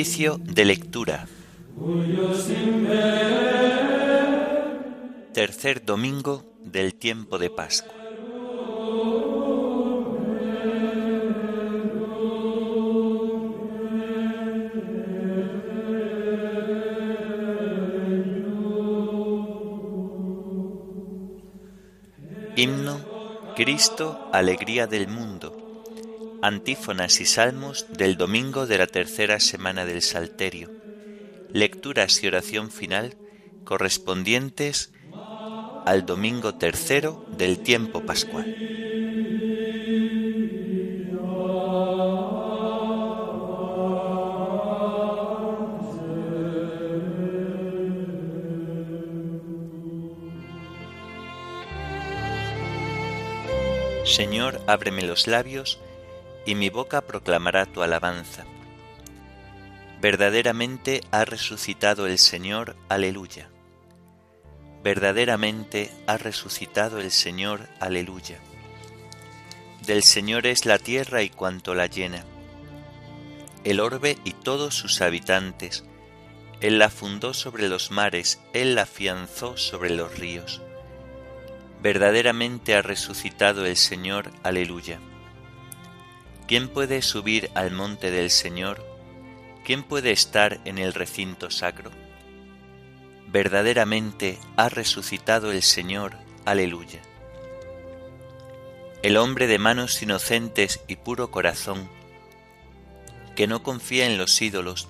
Oficio de lectura. Tercer domingo del tiempo de Pascua. Himno Cristo, alegría del mundo. Antífonas y salmos del domingo de la tercera semana del Salterio. Lecturas y oración final correspondientes al domingo tercero del tiempo pascual. Señor, ábreme los labios, y mi boca proclamará tu alabanza. Verdaderamente ha resucitado el Señor, aleluya. Verdaderamente ha resucitado el Señor, aleluya. Del Señor es la tierra y cuanto la llena, el orbe y todos sus habitantes. Él la fundó sobre los mares, Él la afianzó sobre los ríos. Verdaderamente ha resucitado el Señor, aleluya. ¿Quién puede subir al monte del Señor? ¿Quién puede estar en el recinto sacro? Verdaderamente ha resucitado el Señor, aleluya. El hombre de manos inocentes y puro corazón, que no confía en los ídolos,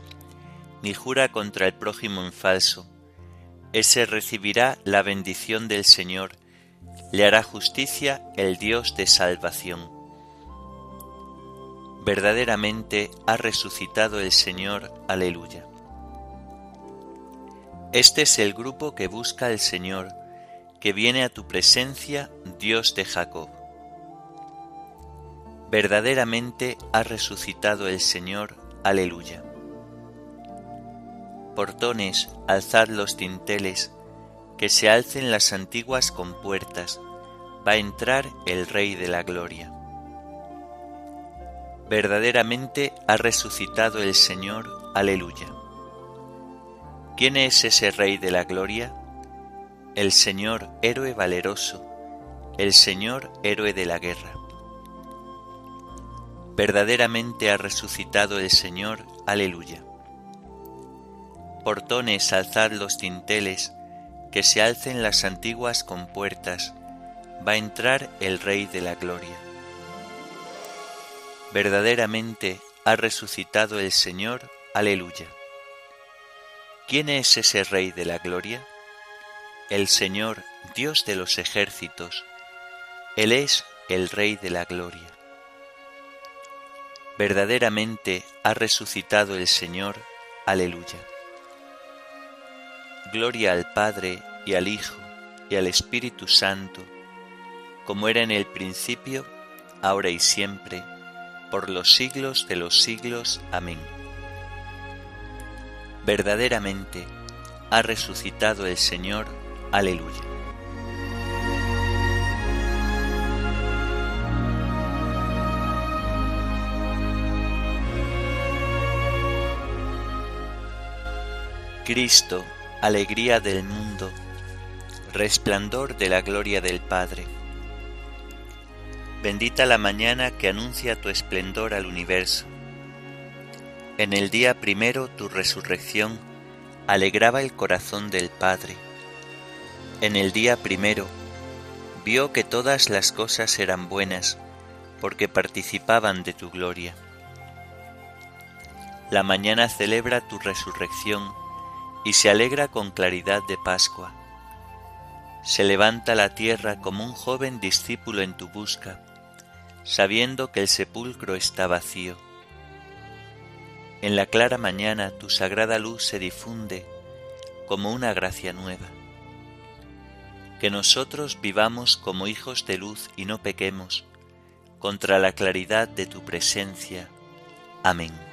ni jura contra el prójimo en falso, ese recibirá la bendición del Señor, le hará justicia el Dios de salvación verdaderamente ha resucitado el Señor, aleluya. Este es el grupo que busca al Señor, que viene a tu presencia, Dios de Jacob. Verdaderamente ha resucitado el Señor, aleluya. Portones, alzad los tinteles, que se alcen las antiguas compuertas, va a entrar el Rey de la Gloria verdaderamente ha resucitado el Señor, aleluya. ¿Quién es ese Rey de la Gloria? El Señor héroe valeroso, el Señor héroe de la guerra. Verdaderamente ha resucitado el Señor, aleluya. Portones, alzad los tinteles, que se alcen las antiguas compuertas, va a entrar el Rey de la Gloria verdaderamente ha resucitado el Señor, aleluya. ¿Quién es ese Rey de la Gloria? El Señor, Dios de los ejércitos, Él es el Rey de la Gloria. Verdaderamente ha resucitado el Señor, aleluya. Gloria al Padre y al Hijo y al Espíritu Santo, como era en el principio, ahora y siempre, por los siglos de los siglos. Amén. Verdaderamente ha resucitado el Señor. Aleluya. Cristo, alegría del mundo, resplandor de la gloria del Padre Bendita la mañana que anuncia tu esplendor al universo. En el día primero tu resurrección alegraba el corazón del Padre. En el día primero vio que todas las cosas eran buenas porque participaban de tu gloria. La mañana celebra tu resurrección y se alegra con claridad de Pascua. Se levanta la tierra como un joven discípulo en tu busca sabiendo que el sepulcro está vacío. En la clara mañana tu sagrada luz se difunde como una gracia nueva. Que nosotros vivamos como hijos de luz y no pequemos contra la claridad de tu presencia. Amén.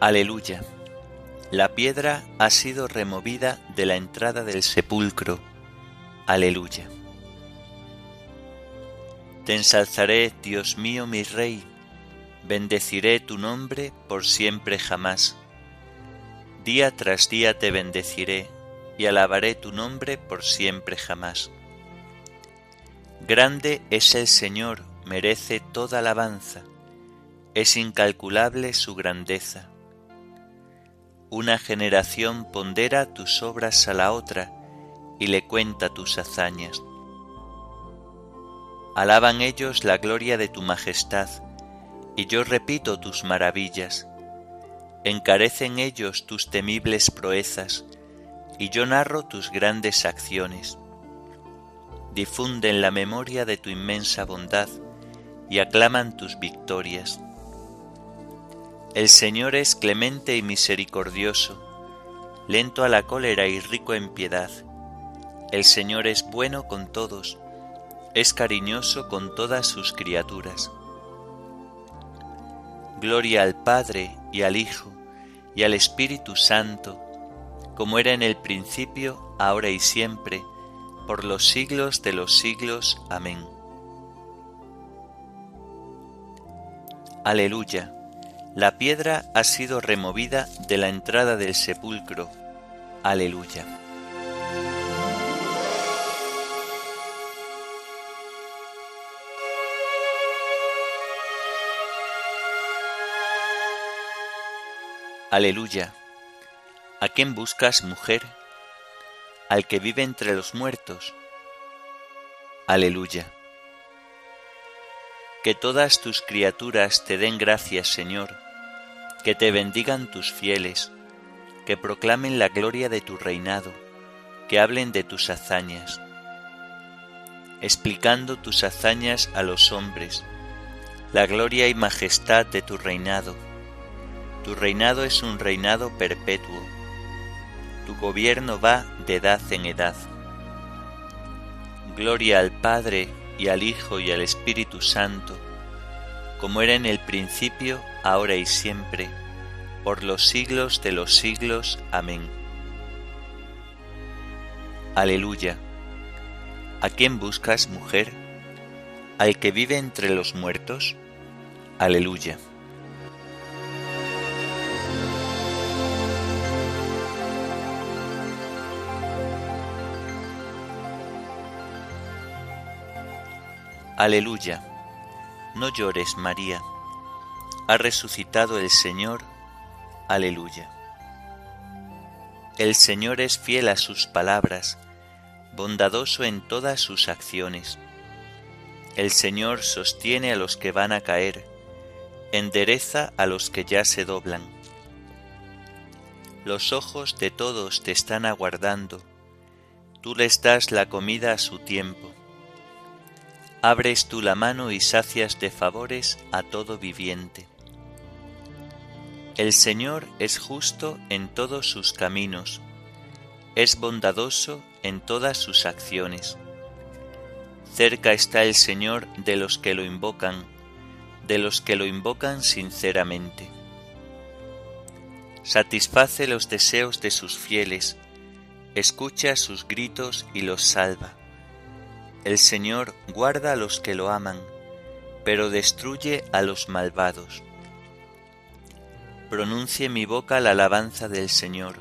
Aleluya. La piedra ha sido removida de la entrada del sepulcro. Aleluya. Te ensalzaré, Dios mío, mi Rey, bendeciré tu nombre por siempre jamás. Día tras día te bendeciré y alabaré tu nombre por siempre jamás. Grande es el Señor, merece toda alabanza, es incalculable su grandeza una generación pondera tus obras a la otra y le cuenta tus hazañas. Alaban ellos la gloria de tu majestad, y yo repito tus maravillas. Encarecen ellos tus temibles proezas, y yo narro tus grandes acciones. Difunden la memoria de tu inmensa bondad, y aclaman tus victorias el Señor es clemente y misericordioso, lento a la cólera y rico en piedad. El Señor es bueno con todos, es cariñoso con todas sus criaturas. Gloria al Padre y al Hijo y al Espíritu Santo, como era en el principio, ahora y siempre, por los siglos de los siglos. Amén. Aleluya la piedra ha sido removida de la entrada del sepulcro. Aleluya. Aleluya. ¿A quién buscas, mujer? Al que vive entre los muertos. Aleluya. Que todas tus criaturas te den gracias, Señor, que te bendigan tus fieles, que proclamen la gloria de tu reinado, que hablen de tus hazañas, explicando tus hazañas a los hombres, la gloria y majestad de tu reinado. Tu reinado es un reinado perpetuo, tu gobierno va de edad en edad. Gloria al Padre, y al Hijo y al Espíritu Santo, como era en el principio, ahora y siempre, por los siglos de los siglos. Amén. Aleluya. ¿A quién buscas, mujer? ¿Al que vive entre los muertos? Aleluya. Aleluya. No llores, María. Ha resucitado el Señor. Aleluya. El Señor es fiel a sus palabras, bondadoso en todas sus acciones. El Señor sostiene a los que van a caer, endereza a los que ya se doblan. Los ojos de todos te están aguardando, tú les das la comida a su tiempo abres tú la mano y sacias de favores a todo viviente. El Señor es justo en todos sus caminos, es bondadoso en todas sus acciones. Cerca está el Señor de los que lo invocan, de los que lo invocan sinceramente. Satisface los deseos de sus fieles, escucha sus gritos y los salva. El Señor guarda a los que lo aman, pero destruye a los malvados. Pronuncie mi boca la alabanza del Señor.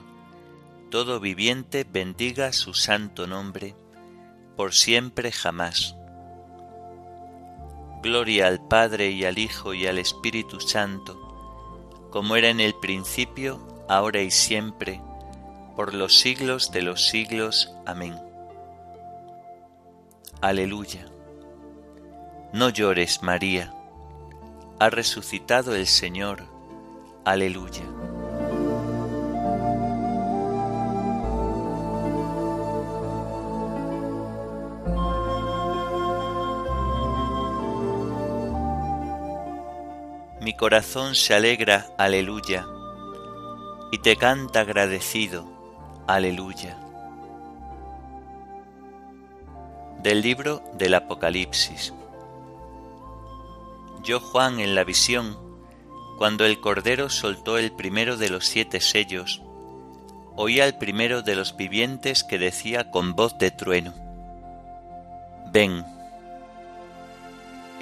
Todo viviente bendiga su santo nombre, por siempre jamás. Gloria al Padre y al Hijo y al Espíritu Santo, como era en el principio, ahora y siempre, por los siglos de los siglos. Amén. Aleluya. No llores, María. Ha resucitado el Señor. Aleluya. Mi corazón se alegra, aleluya, y te canta agradecido, aleluya. Del libro del Apocalipsis. Yo Juan en la visión, cuando el Cordero soltó el primero de los siete sellos, oía el primero de los vivientes que decía con voz de trueno, Ven.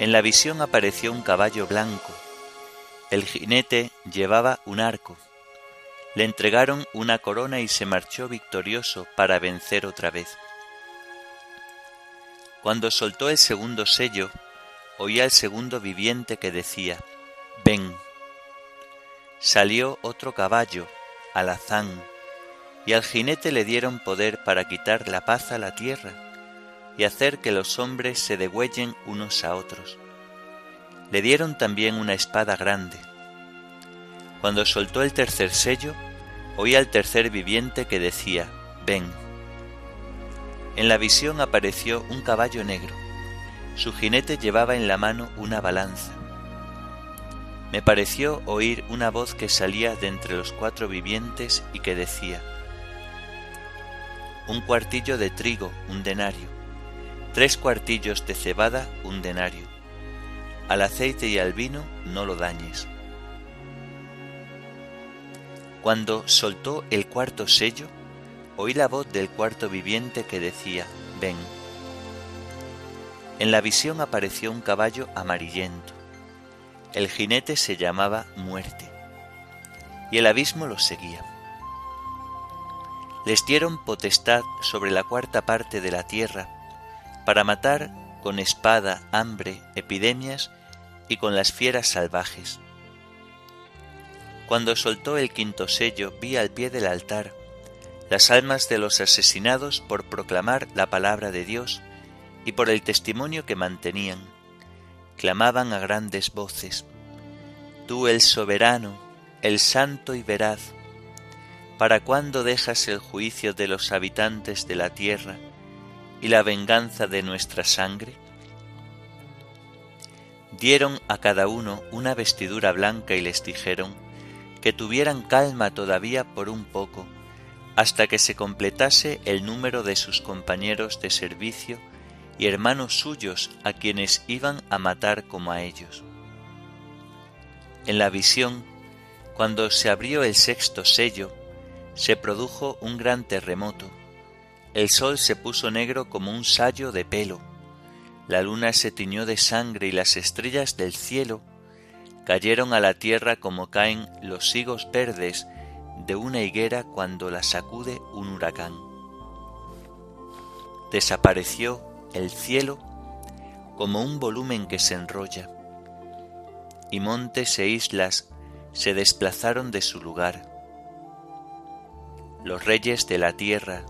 En la visión apareció un caballo blanco. El jinete llevaba un arco. Le entregaron una corona y se marchó victorioso para vencer otra vez. Cuando soltó el segundo sello, oía el segundo viviente que decía, Ven. Salió otro caballo, alazán, y al jinete le dieron poder para quitar la paz a la tierra y hacer que los hombres se degüellen unos a otros. Le dieron también una espada grande. Cuando soltó el tercer sello, oí al tercer viviente que decía, Ven. En la visión apareció un caballo negro. Su jinete llevaba en la mano una balanza. Me pareció oír una voz que salía de entre los cuatro vivientes y que decía, Un cuartillo de trigo, un denario, tres cuartillos de cebada, un denario. Al aceite y al vino no lo dañes. Cuando soltó el cuarto sello, oí la voz del cuarto viviente que decía, ven. En la visión apareció un caballo amarillento. El jinete se llamaba muerte, y el abismo los seguía. Les dieron potestad sobre la cuarta parte de la tierra, para matar con espada, hambre, epidemias y con las fieras salvajes. Cuando soltó el quinto sello, vi al pie del altar las almas de los asesinados por proclamar la palabra de Dios y por el testimonio que mantenían. Clamaban a grandes voces, Tú el soberano, el santo y veraz, ¿para cuándo dejas el juicio de los habitantes de la tierra y la venganza de nuestra sangre? Dieron a cada uno una vestidura blanca y les dijeron que tuvieran calma todavía por un poco, hasta que se completase el número de sus compañeros de servicio y hermanos suyos a quienes iban a matar como a ellos. En la visión, cuando se abrió el sexto sello, se produjo un gran terremoto. El sol se puso negro como un sayo de pelo, la luna se tiñó de sangre y las estrellas del cielo cayeron a la tierra como caen los higos verdes de una higuera cuando la sacude un huracán. Desapareció el cielo como un volumen que se enrolla, y montes e islas se desplazaron de su lugar. Los reyes de la tierra,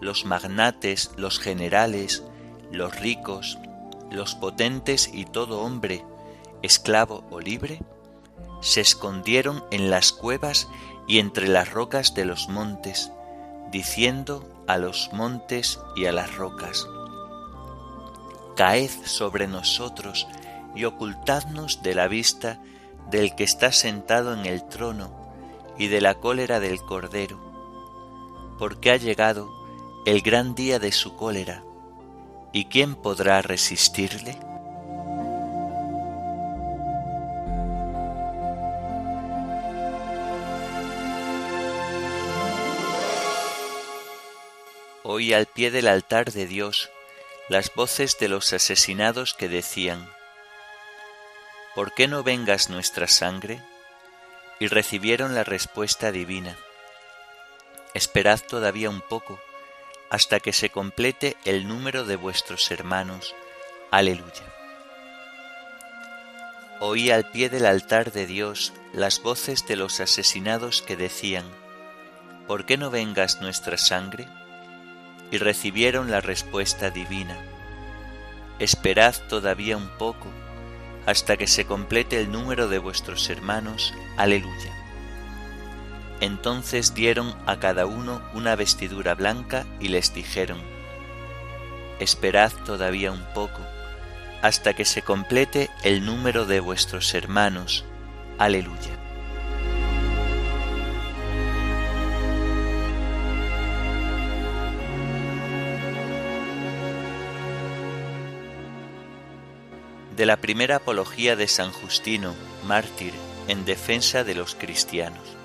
los magnates, los generales, los ricos, los potentes y todo hombre, esclavo o libre, se escondieron en las cuevas y entre las rocas de los montes, diciendo a los montes y a las rocas, Caed sobre nosotros y ocultadnos de la vista del que está sentado en el trono y de la cólera del Cordero, porque ha llegado el gran día de su cólera, ¿y quién podrá resistirle? Oí al pie del altar de Dios las voces de los asesinados que decían, ¿Por qué no vengas nuestra sangre? Y recibieron la respuesta divina, Esperad todavía un poco, hasta que se complete el número de vuestros hermanos. Aleluya. Oí al pie del altar de Dios las voces de los asesinados que decían, ¿Por qué no vengas nuestra sangre? Y recibieron la respuesta divina. Esperad todavía un poco, hasta que se complete el número de vuestros hermanos. Aleluya. Entonces dieron a cada uno una vestidura blanca y les dijeron, Esperad todavía un poco, hasta que se complete el número de vuestros hermanos. Aleluya. De la primera apología de San Justino, mártir, en defensa de los cristianos.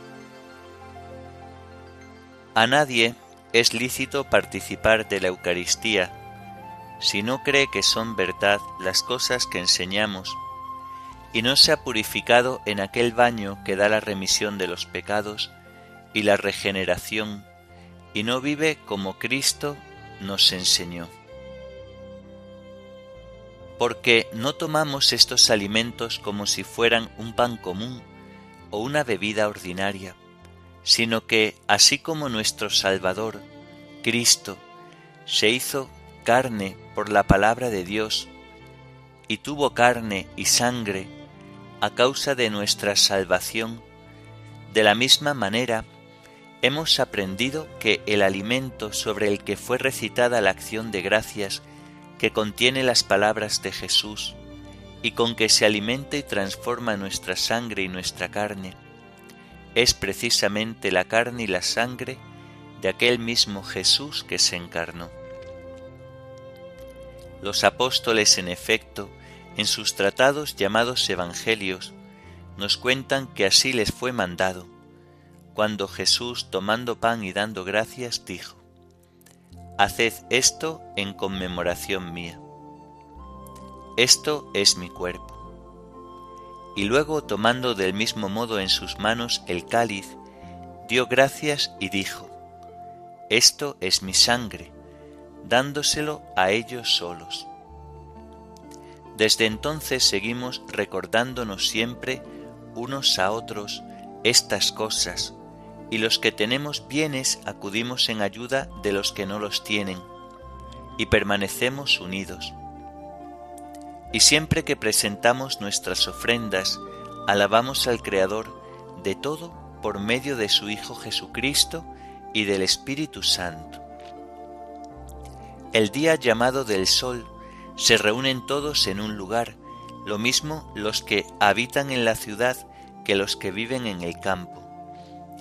A nadie es lícito participar de la Eucaristía si no cree que son verdad las cosas que enseñamos y no se ha purificado en aquel baño que da la remisión de los pecados y la regeneración y no vive como Cristo nos enseñó. Porque no tomamos estos alimentos como si fueran un pan común o una bebida ordinaria, sino que, así como nuestro Salvador, Cristo, se hizo carne por la palabra de Dios, y tuvo carne y sangre a causa de nuestra salvación, de la misma manera hemos aprendido que el alimento sobre el que fue recitada la acción de gracias que contiene las palabras de Jesús y con que se alimenta y transforma nuestra sangre y nuestra carne, es precisamente la carne y la sangre de aquel mismo Jesús que se encarnó. Los apóstoles, en efecto, en sus tratados llamados Evangelios, nos cuentan que así les fue mandado, cuando Jesús, tomando pan y dando gracias, dijo, Haced esto en conmemoración mía. Esto es mi cuerpo. Y luego, tomando del mismo modo en sus manos el cáliz, dio gracias y dijo, Esto es mi sangre, dándoselo a ellos solos. Desde entonces seguimos recordándonos siempre unos a otros estas cosas, y los que tenemos bienes acudimos en ayuda de los que no los tienen, y permanecemos unidos. Y siempre que presentamos nuestras ofrendas, alabamos al Creador de todo por medio de su Hijo Jesucristo y del Espíritu Santo. El día llamado del Sol se reúnen todos en un lugar, lo mismo los que habitan en la ciudad que los que viven en el campo.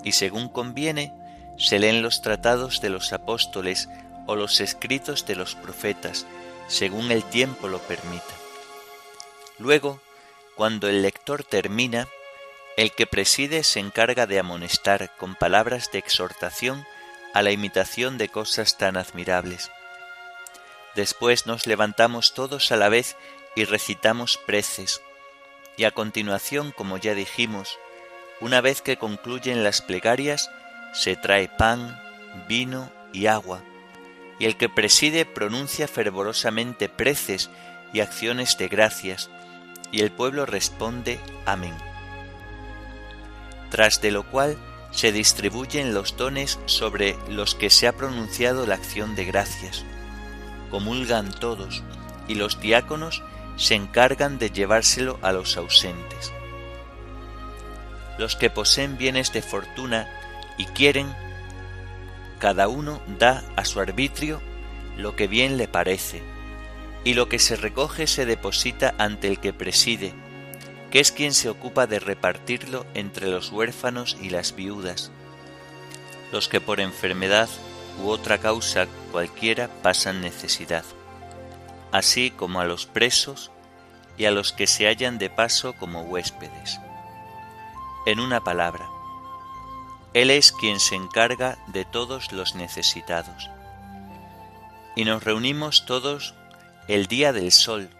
Y según conviene, se leen los tratados de los apóstoles o los escritos de los profetas, según el tiempo lo permita. Luego, cuando el lector termina, el que preside se encarga de amonestar con palabras de exhortación a la imitación de cosas tan admirables. Después nos levantamos todos a la vez y recitamos preces. Y a continuación, como ya dijimos, una vez que concluyen las plegarias, se trae pan, vino y agua, y el que preside pronuncia fervorosamente preces y acciones de gracias, y el pueblo responde Amén. Tras de lo cual se distribuyen los dones sobre los que se ha pronunciado la acción de gracias comulgan todos y los diáconos se encargan de llevárselo a los ausentes. Los que poseen bienes de fortuna y quieren, cada uno da a su arbitrio lo que bien le parece, y lo que se recoge se deposita ante el que preside, que es quien se ocupa de repartirlo entre los huérfanos y las viudas, los que por enfermedad u otra causa cualquiera pasan necesidad, así como a los presos y a los que se hallan de paso como huéspedes. En una palabra, Él es quien se encarga de todos los necesitados. Y nos reunimos todos el día del sol,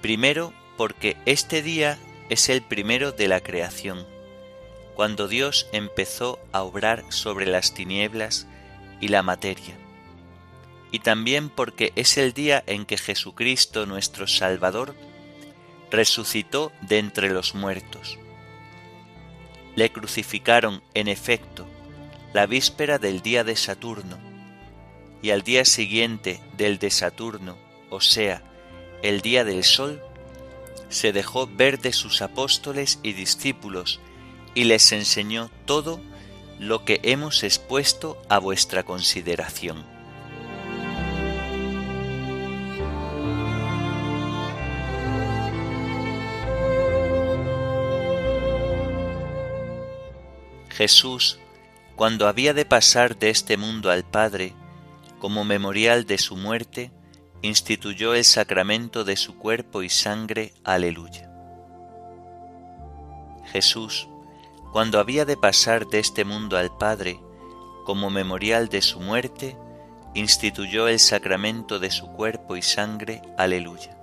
primero porque este día es el primero de la creación, cuando Dios empezó a obrar sobre las tinieblas y la materia, y también porque es el día en que Jesucristo nuestro Salvador resucitó de entre los muertos. Le crucificaron, en efecto, la víspera del día de Saturno, y al día siguiente del de Saturno, o sea, el día del sol, se dejó ver de sus apóstoles y discípulos, y les enseñó todo lo que hemos expuesto a vuestra consideración. Jesús, cuando había de pasar de este mundo al Padre, como memorial de su muerte, instituyó el sacramento de su cuerpo y sangre. Aleluya. Jesús, cuando había de pasar de este mundo al Padre, como memorial de su muerte, instituyó el sacramento de su cuerpo y sangre. Aleluya.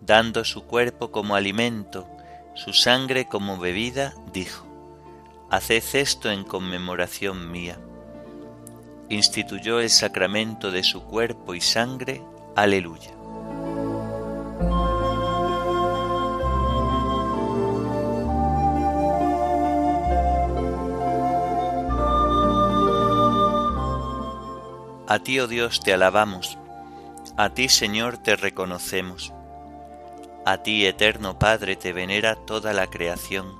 Dando su cuerpo como alimento, su sangre como bebida, dijo, Haced esto en conmemoración mía. Instituyó el sacramento de su cuerpo y sangre. Aleluya. A ti, oh Dios, te alabamos, a ti, Señor, te reconocemos, a ti, eterno Padre, te venera toda la creación,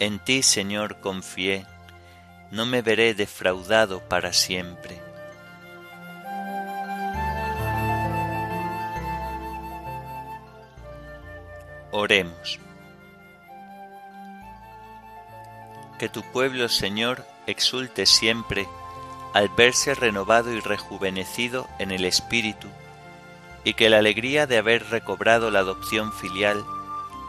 En ti, Señor, confié, no me veré defraudado para siempre. Oremos. Que tu pueblo, Señor, exulte siempre al verse renovado y rejuvenecido en el Espíritu, y que la alegría de haber recobrado la adopción filial